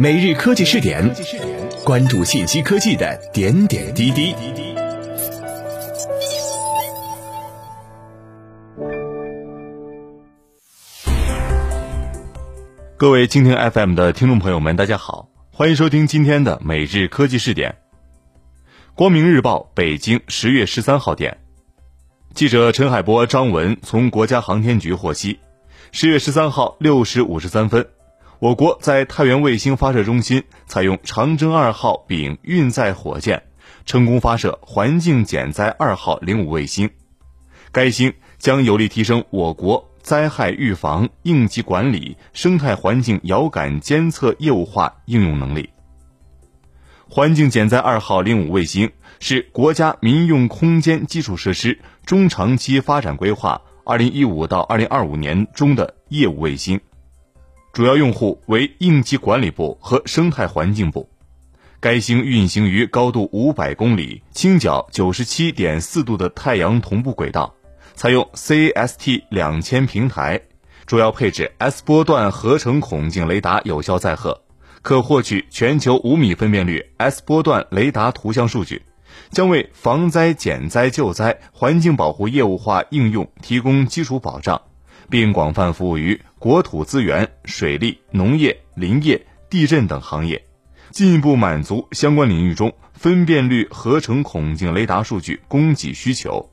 每日科技试点，关注信息科技的点点滴滴。各位蜻蜓 FM 的听众朋友们，大家好，欢迎收听今天的每日科技试点。光明日报北京十月十三号电，记者陈海波、张文从国家航天局获悉，十月十三号六时五十三分。我国在太原卫星发射中心采用长征二号丙运载火箭，成功发射环境减灾二号零五卫星。该星将有力提升我国灾害预防、应急管理、生态环境遥感监测业务化应用能力。环境减灾二号零五卫星是国家民用空间基础设施中长期发展规划（二零一五到二零二五年）中的业务卫星。主要用户为应急管理部和生态环境部。该星运行于高度五百公里、倾角九十七点四度的太阳同步轨道，采用 CST 两千平台，主要配置 S 波段合成孔径雷达有效载荷，可获取全球五米分辨率 S 波段雷达图像数据，将为防灾减灾救灾、环境保护业务化应用提供基础保障。并广泛服务于国土资源、水利、农业、林业、地震等行业，进一步满足相关领域中分辨率合成孔径雷达数据供给需求。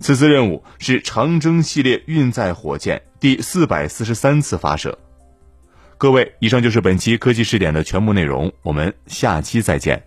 此次任务是长征系列运载火箭第四百四十三次发射。各位，以上就是本期科技视点的全部内容，我们下期再见。